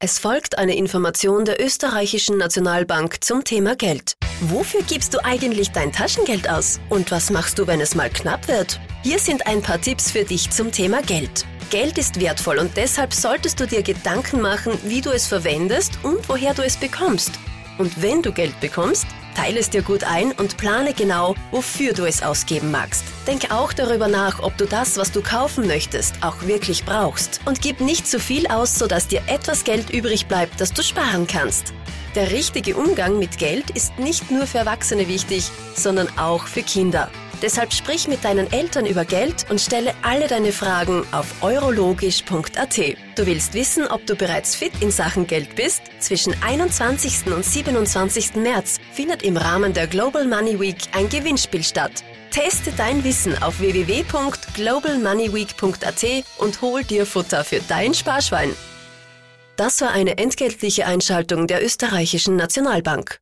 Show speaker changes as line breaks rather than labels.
Es folgt eine Information der österreichischen Nationalbank zum Thema Geld. Wofür gibst du eigentlich dein Taschengeld aus? Und was machst du, wenn es mal knapp wird? Hier sind ein paar Tipps für dich zum Thema Geld. Geld ist wertvoll und deshalb solltest du dir Gedanken machen, wie du es verwendest und woher du es bekommst. Und wenn du Geld bekommst, teile es dir gut ein und plane genau, wofür du es ausgeben magst. Denk auch darüber nach, ob du das, was du kaufen möchtest, auch wirklich brauchst. Und gib nicht zu viel aus, sodass dir etwas Geld übrig bleibt, das du sparen kannst. Der richtige Umgang mit Geld ist nicht nur für Erwachsene wichtig, sondern auch für Kinder. Deshalb sprich mit deinen Eltern über Geld und stelle alle deine Fragen auf eurologisch.at. Du willst wissen, ob du bereits fit in Sachen Geld bist? Zwischen 21. und 27. März findet im Rahmen der Global Money Week ein Gewinnspiel statt. Teste dein Wissen auf www.globalmoneyweek.at und hol dir Futter für dein Sparschwein. Das war eine entgeltliche Einschaltung der österreichischen Nationalbank.